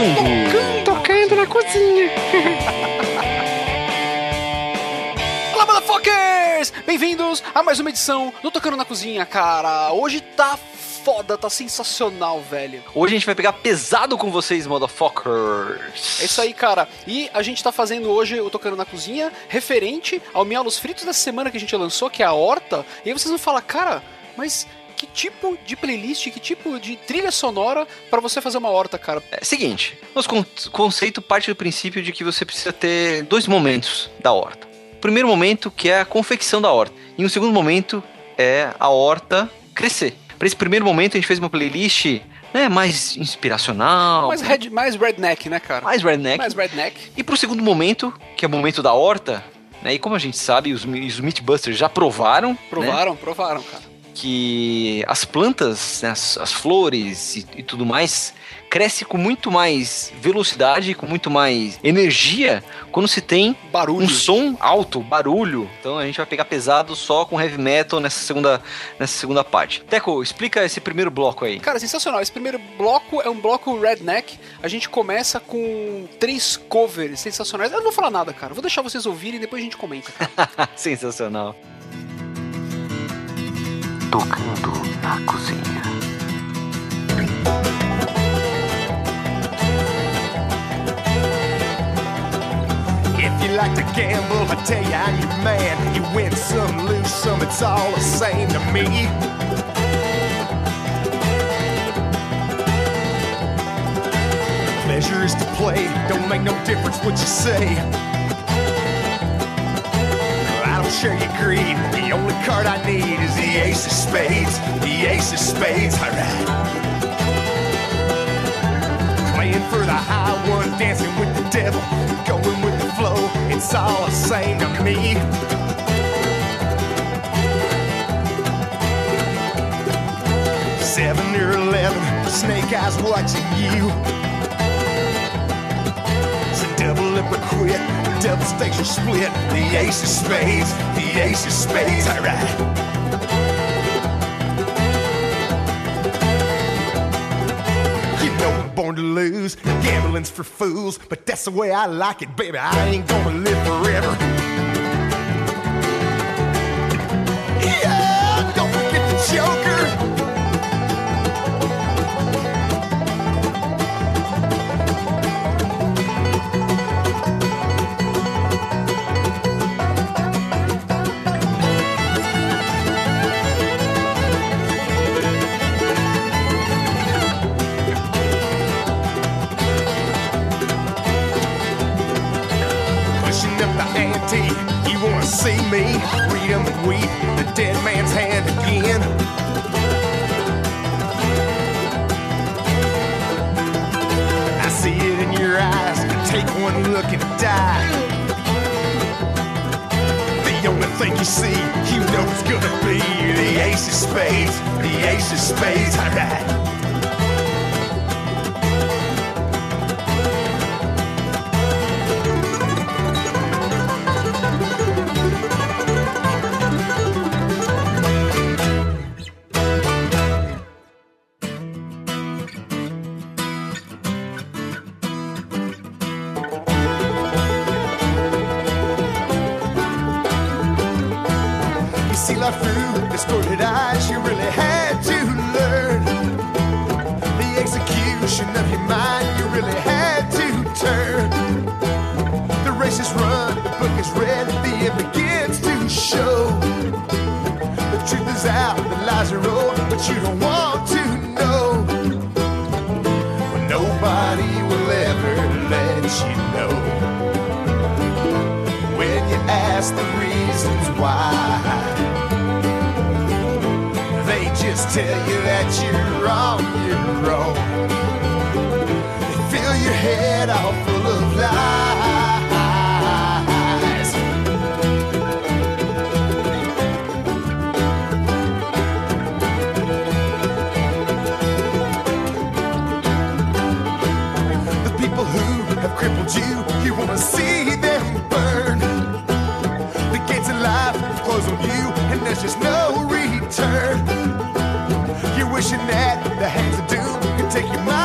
Tocando. Tocando na cozinha. Olá, motherfuckers! Bem-vindos a mais uma edição do Tocando na Cozinha, cara. Hoje tá foda, tá sensacional, velho. Hoje a gente vai pegar pesado com vocês, motherfuckers. É isso aí, cara. E a gente tá fazendo hoje o Tocando na Cozinha referente ao Miolos Fritos da semana que a gente lançou, que é a Horta. E aí vocês vão falar, cara, mas que tipo de playlist, que tipo de trilha sonora para você fazer uma horta, cara? É seguinte, nosso con conceito parte do princípio de que você precisa ter dois momentos da horta. O primeiro momento que é a confecção da horta. E o segundo momento é a horta crescer. Para esse primeiro momento a gente fez uma playlist né, mais inspiracional. Mais, red, mais redneck, né, cara? Mais redneck. Mais redneck. E pro segundo momento, que é o momento da horta, né? E como a gente sabe, os, os Meatbusters já provaram. Provaram, né, provaram, cara. Que as plantas, né, as, as, flores e, e tudo mais cresce com muito mais velocidade, com muito mais energia quando se tem barulho. um som alto, barulho. Então a gente vai pegar pesado só com heavy metal nessa segunda, nessa segunda parte. Teco, explica esse primeiro bloco aí. Cara, sensacional. Esse primeiro bloco é um bloco redneck. A gente começa com três covers sensacionais. Eu não vou falar nada, cara. Vou deixar vocês ouvirem e depois a gente comenta. sensacional. Tocando na cozinha. If you like to gamble, I tell you I'm your man. You win some, lose some, it's all the same to me. Pleasure is to play, don't make no difference what you say. Don't share your greed. The only card I need is the ace of spades. The ace of spades, alright. Playing for the high one, dancing with the devil, going with the flow. It's all the same to me. Seven or eleven, snake eyes watching you. Stakes or split. The ace of spades, the ace of spades, know I'm born to lose. Gambling's for fools, but that's the way I like it, baby. I ain't gonna live forever. Thing you see, you know it's gonna be the ace of spades. The ace of spades, alright. And there's just no return. You're wishing that the hands of doom could take your mind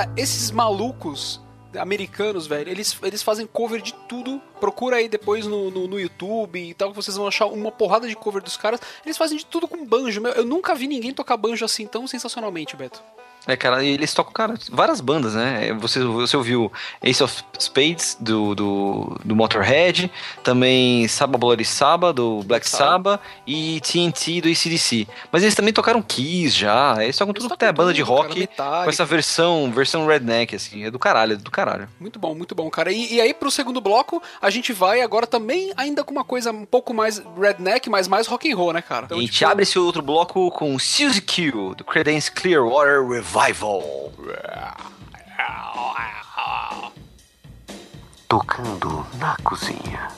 cara, esses malucos americanos, velho, eles, eles fazem cover de tudo. Procura aí depois no, no, no YouTube e tal, que vocês vão achar uma porrada de cover dos caras. Eles fazem de tudo com banjo. meu. Eu nunca vi ninguém tocar banjo assim tão sensacionalmente, Beto. É, cara, eles tocam, cara, várias bandas, né? Você, você ouviu Ace of Spades do, do, do Motorhead, também Saba Bloody Saba do Black Sabbath e TNT do ACDC. Mas eles também tocaram Kiss já, eles tocam tudo tocam que é banda de tudo, cara, rock Metallica. com essa versão, versão redneck, assim, é do caralho, é do caralho. Muito bom, muito bom, cara. E, e aí, pro segundo bloco, a gente vai agora também ainda com uma coisa um pouco mais redneck, mas mais rock and roll, né, cara? Então, e a gente tipo, abre esse outro bloco com Suzy Q, do Creedence Clearwater Revival. Tocando na cozinha.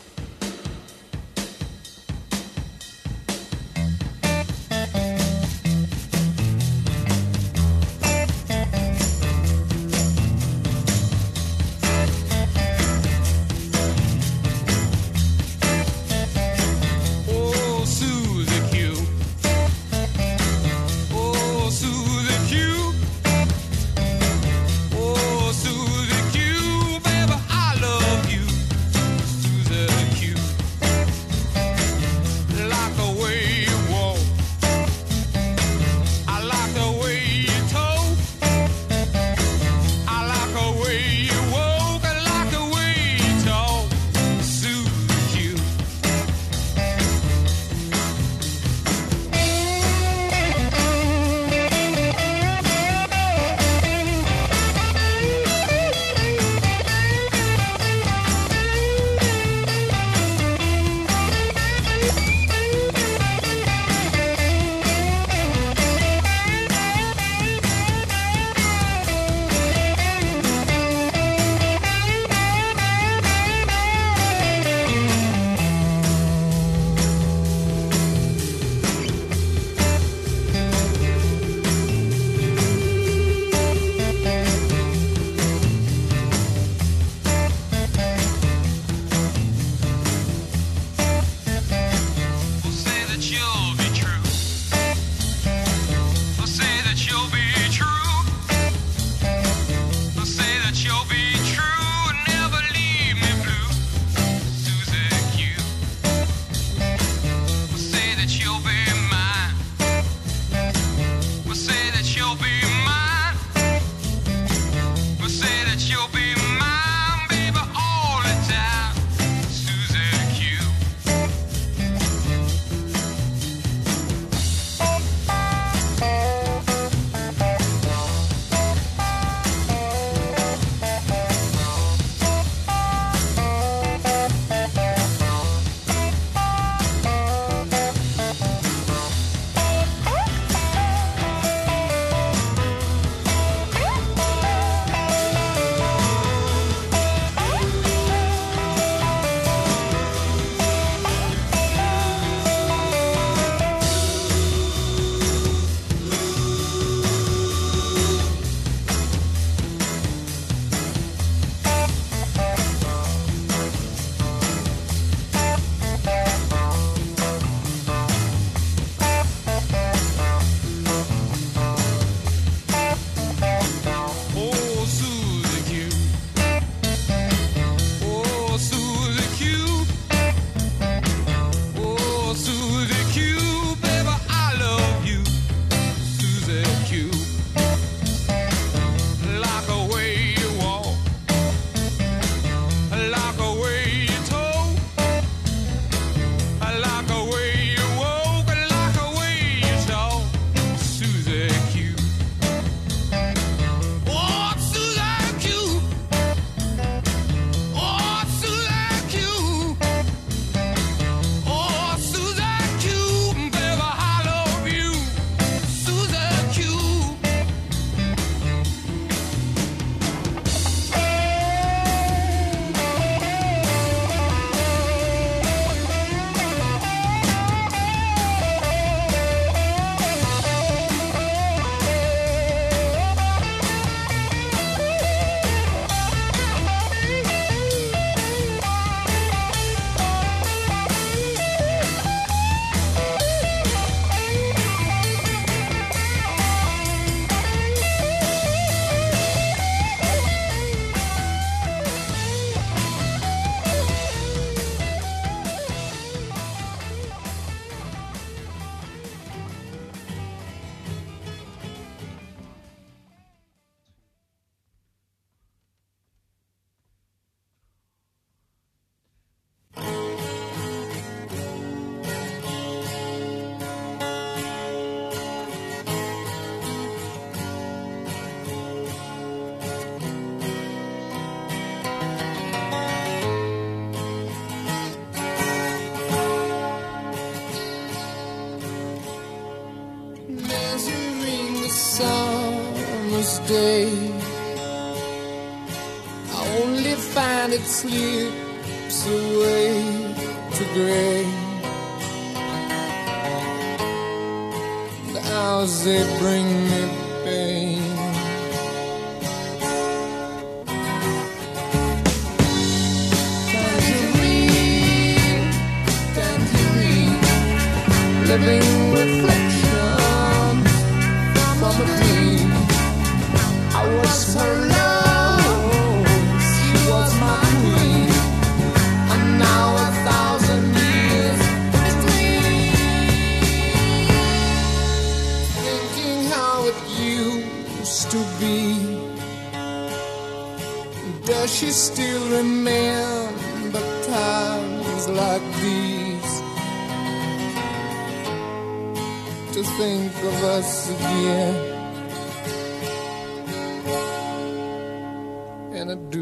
And I do.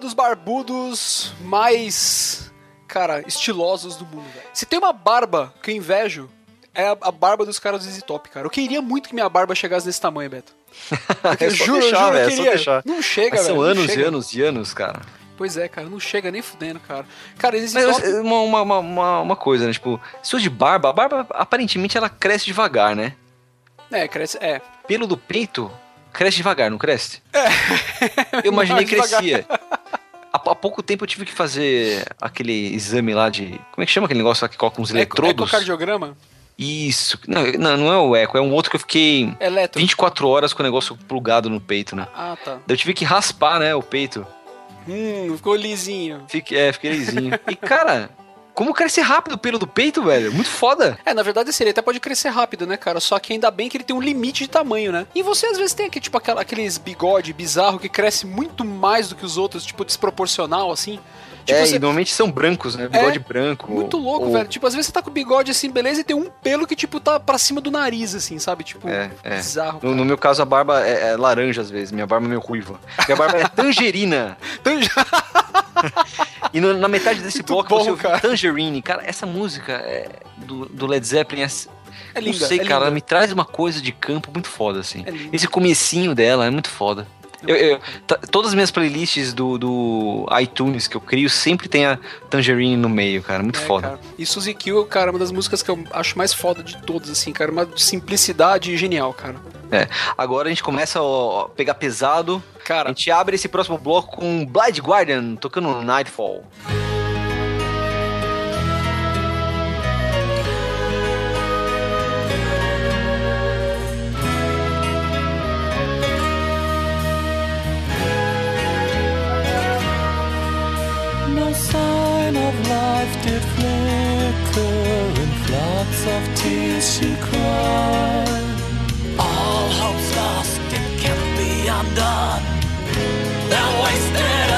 Dos barbudos mais, cara, estilosos do mundo, velho. Se tem uma barba que eu invejo, é a, a barba dos caras do ZZ Top, cara. Eu queria muito que minha barba chegasse desse tamanho, Beto. É Eu juro, deixar, eu juro, velho, eu é queria. deixar. Não chega, Mas velho. são anos e anos e anos, cara. Pois é, cara, não chega nem fudendo, cara. Cara, ZZ Mas Top... uma, uma, uma- uma coisa, né? Tipo, se de barba, a barba aparentemente ela cresce devagar, né? É, cresce... É. Pelo do peito cresce devagar, não cresce? Eu imaginei que crescia. Há, há pouco tempo eu tive que fazer aquele exame lá de. Como é que chama aquele negócio lá que coloca uns Eco, eletrodos? ecocardiograma? Isso. Não, não, não é o eco, é um outro que eu fiquei Eletro. 24 horas com o negócio plugado no peito, né? Ah, tá. Eu tive que raspar, né, o peito. Hum, ficou lisinho. Fique, é, fiquei lisinho. E, cara, como cresce rápido o pelo do peito, velho? Muito foda. É, na verdade, assim, ele até pode crescer rápido, né, cara? Só que ainda bem que ele tem um limite de tamanho, né? E você às vezes tem aqui, tipo, aquela- aqueles bigode bizarro que cresce muito mais do que os outros, tipo, desproporcional, assim. Tipo, é, você- e normalmente são brancos, né? Bigode branco. Muito louco, ou- velho. Tipo, às vezes você tá com o bigode assim, beleza, e tem um pelo que, tipo, tá pra cima do nariz, assim, sabe? Tipo, É, é. bizarro. No, no meu caso, a barba é, é laranja às vezes. Minha barba é meio ruiva. Minha barba é tangerina. Então, E no- na metade desse Muito bloco bom, você ouviu. Tangerine. Cara, essa música é do, do Led Zeppelin é, É linda, não sei, é cara, linda. ela me traz uma coisa de campo muito foda, assim. É. Esse comecinho dela é muito foda. Eu- eu- todas as minhas playlists do, do iTunes que eu crio sempre tem a Tangerine no meio, cara. Muito É, foda. cara. E Suzy Kill, cara, é uma das músicas que eu acho mais foda de todas, assim, cara. Uma simplicidade genial, cara. Agora a gente começa a pegar pesado. A Cara, gente abre esse próximo bloco com Blind Guardian tocando Nightfall. Life did flicker in floods of tears she cried. All hope's lost, it can't be undone. They're wasted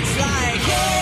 It's like, hey.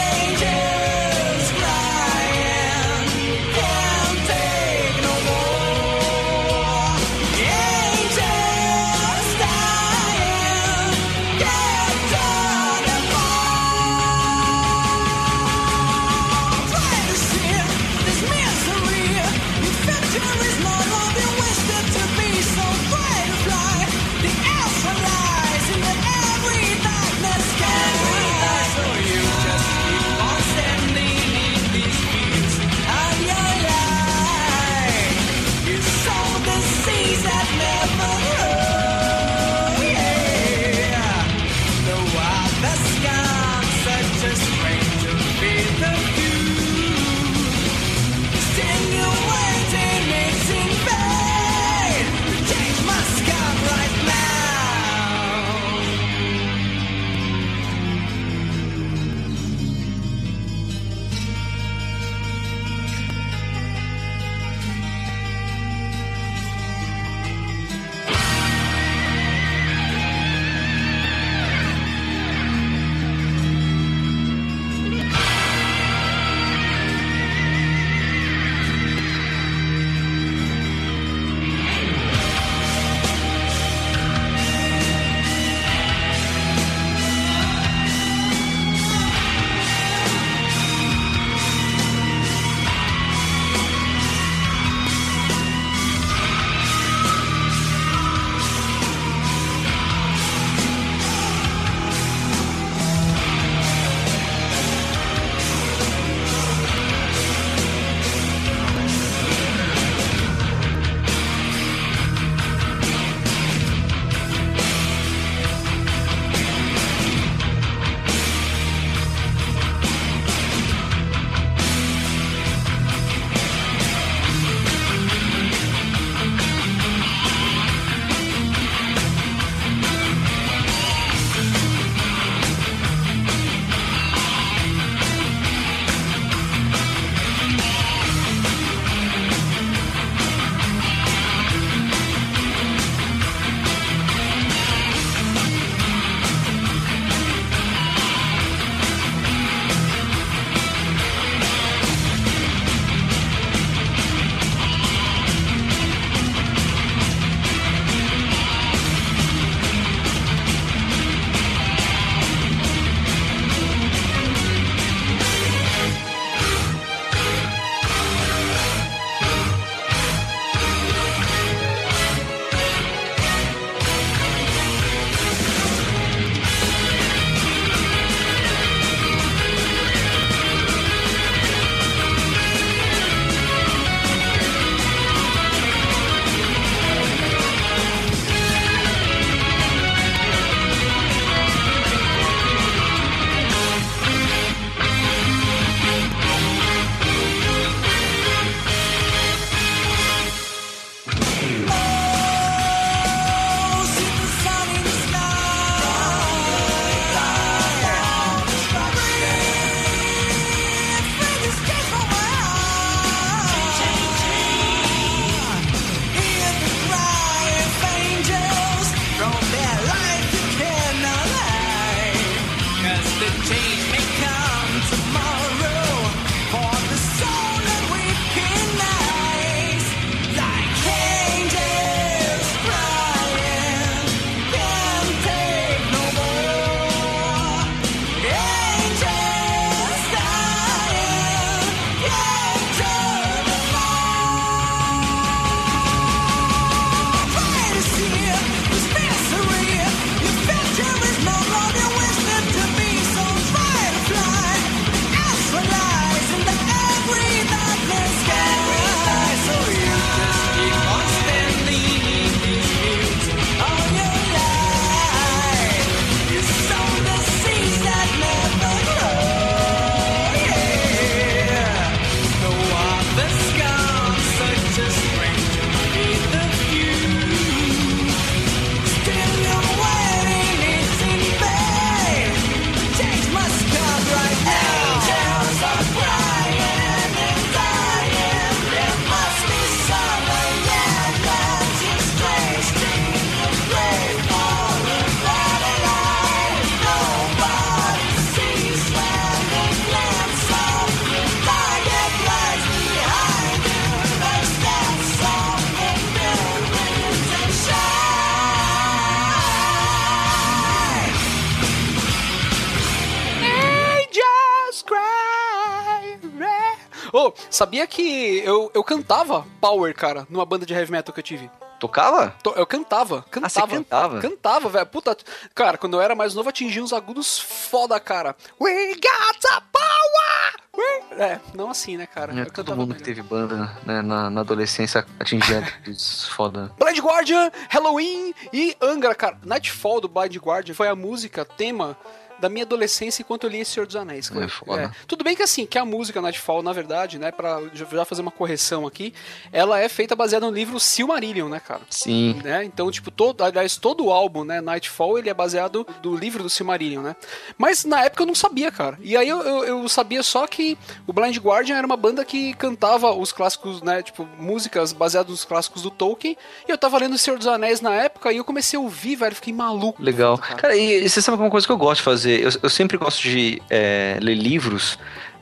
Sabia que eu, eu cantava Power, cara, numa banda de heavy metal que eu tive? Tocava? To- Eu cantava, cantava. você cantava? Cantava, velho. Puta. Cara, quando eu era mais novo, atingia uns agudos foda, cara. We got the power! We- É, não assim, né, cara? É, eu todo mundo bem. que teve banda né, na, na adolescência atingia dos foda. Blind Guardian, Halloween e Angra, cara. Nightfall do Blind Guardian foi a música, tema da minha adolescência enquanto eu lia Senhor dos Anéis. cara. É foda. Tudo bem que assim, que a música Nightfall, na verdade, né, pra já fazer uma correção aqui, ela é feita baseada no livro Silmarillion, né, cara? Sim. né? Então, tipo, todo, aliás, todo o álbum, né, Nightfall, ele é baseado do livro do Silmarillion, né? Mas na época eu não sabia, cara. E aí eu, eu, eu sabia só que o Blind Guardian era uma banda que cantava os clássicos, né, tipo, músicas baseadas nos clássicos do Tolkien. E eu tava lendo O Senhor dos Anéis na época e eu comecei a ouvir, velho, fiquei maluco. Legal. Cara. Cara, e você sabe uma coisa que eu gosto de fazer? Eu, eu sempre gosto de é, ler livros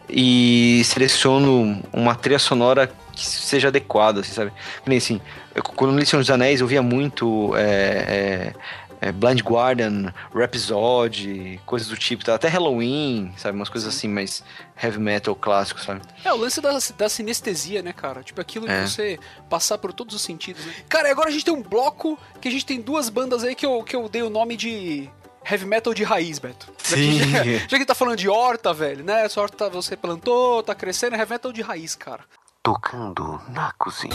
e seleciono uma trilha sonora que seja adequada, assim, sabe? Nem assim, eu, quando eu li Senhor dos Anéis, eu via muito é, é, é, Blind Guardian, Rhapsody, coisas do tipo, tá? até Halloween, sabe? Umas coisas assim, mais heavy metal clássico, sabe? É, o lance da, da sinestesia, né, cara? Tipo, aquilo É. de você passar por todos os sentidos, né? Cara, e agora a gente tem um bloco que a gente tem duas bandas aí que eu, que eu dei o nome de heavy metal de raiz, Beto. Já que- Sim. Já, que a gente tá falando de horta, velho, né? Essa horta você plantou, tá crescendo, é heavy metal de raiz, cara. Tocando na cozinha.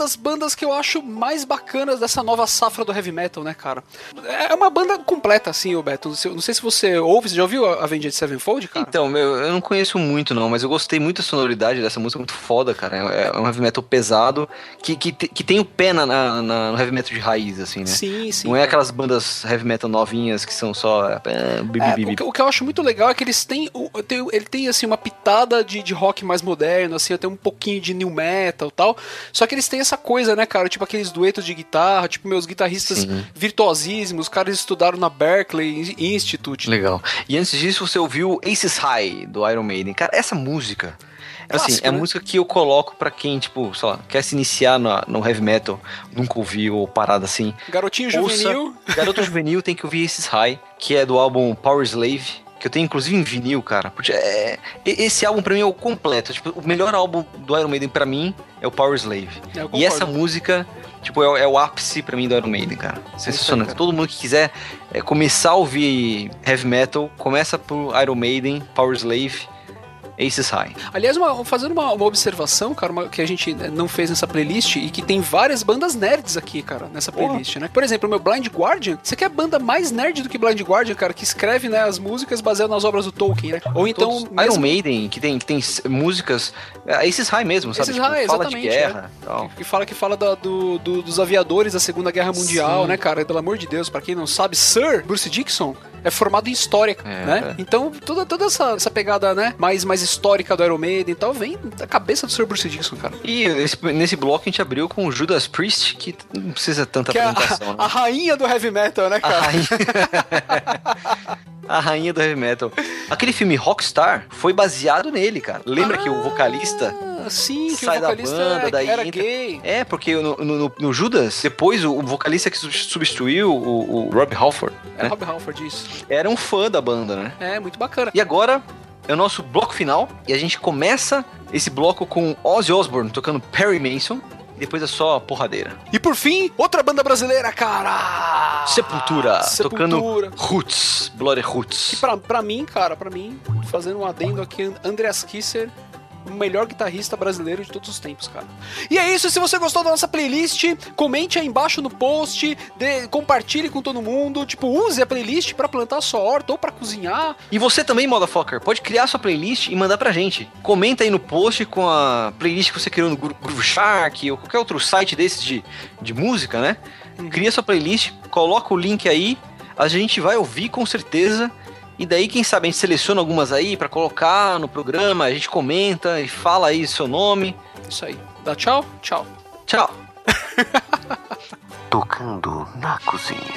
Das bandas que eu acho mais bacanas dessa nova safra do heavy metal, né, cara? É uma banda completa, assim, ô Beto. Não sei- se você ouve, você já ouviu a Avenged Sevenfold, cara? Então, meu, eu não conheço muito não, mas eu gostei muito da sonoridade dessa música, muito foda, cara. É, é um heavy metal pesado, que, que, que tem o pé na, na- na- no heavy metal de raiz, assim, né? Sim, sim. não é cara. aquelas bandas heavy metal novinhas que são só... É, bi, bi, É, bi, o, que, o que eu acho muito legal é que eles têm. o- tem- ele tem assim uma pitada de, de rock mais moderno, assim, até um pouquinho de new metal e tal. Só que eles têm essa coisa, né, cara? Tipo aqueles duetos de guitarra, tipo meus guitarristas Sim. virtuosíssimos, os caras estudaram na Berkeley Institute. Legal. E antes disso, você ouviu Aces High, do Iron Maiden. Cara, essa música... Assim, Clássico, é a né? música que eu coloco pra quem, tipo, sei lá, quer se iniciar na- no heavy metal, nunca ouviu ou parada assim. Garotinho Ouça- juvenil. Garoto Juvenil tem que ouvir esses High, que é do álbum Power Slave, que eu tenho inclusive em vinil, cara. Porque é, esse álbum pra mim é o completo. Tipo, o melhor álbum do Iron Maiden pra mim é o Power Slave. É, E essa música, tipo, é, o- é o ápice pra mim do Iron Maiden, cara. Sensacional. cara. Todo mundo que quiser é, começar a ouvir heavy metal, começa por Iron Maiden, Power Slave, Aces High. Aliás, uma- fazendo uma, uma observação, cara, uma- que a gente né, não fez nessa playlist e que tem várias bandas nerds aqui, cara, nessa playlist, né? Por exemplo, o meu Blind Guardian, você quer banda mais nerd do que Blind Guardian, cara, que escreve né, as músicas baseadas nas obras do Tolkien, né? Ou então. Todos- mesmo- Iron Maiden, que tem, que tem músicas, é, Aces High mesmo, sabe? Aces Tipo, High, fala de exatamente, é. guerra tal. Que fala que fala da- do- do- dos aviadores da Segunda Guerra Mundial, Sim. né, cara? Pelo amor de Deus, pra quem não sabe, Sir Bruce Dixon é formado em história, É, né? é. Então, toda, toda essa, essa pegada, né, mais, mais histórica do Iron Maiden e tal, vem da cabeça do Sir Bruce Dixon, cara. E esse- nesse bloco a gente abriu com o Judas Priest, que não precisa tanta Que é a, apresentação, a né? rainha do heavy metal, né, A cara? rainha... a rainha do heavy metal. Aquele filme Rockstar foi baseado nele, cara. Lembra que o vocalista... Sim, que sai o da vocalista banda, era, daí era entra- gay. É, porque no, no- no- Judas, depois o, vocalista que sub- substituiu o, o Rob Halford, É né? Rob Halford, isso. era um fã da banda, né? É, muito bacana. E agora é o nosso bloco final e a gente começa esse bloco com Ozzy Osbourne tocando Perry Mason e depois é só porradeira. E por fim, outra banda brasileira, cara! Sepultura, Sepultura. tocando Roots, Bloody Que Roots. pra, pra mim, cara, pra mim, fazendo um adendo aqui, Andreas Kisser, o melhor guitarrista brasileiro de todos os tempos, cara. E é isso, se você gostou da nossa playlist, comente aí embaixo no post, dê- compartilhe com todo mundo, tipo, use a playlist pra plantar a sua horta ou pra cozinhar. E você também, motherfucker, pode criar sua playlist e mandar pra gente. Comenta aí no post com a playlist que você criou no Gro- Groove Shark ou qualquer outro site desses de, de música, né? Cria sua playlist, coloca o link aí, a gente vai ouvir com certeza. E daí, quem sabe, a gente seleciona algumas aí pra colocar no programa, a gente comenta e fala aí seu nome. Isso aí. Dá tchau? Tchau. Tchau! Tocando na cozinha.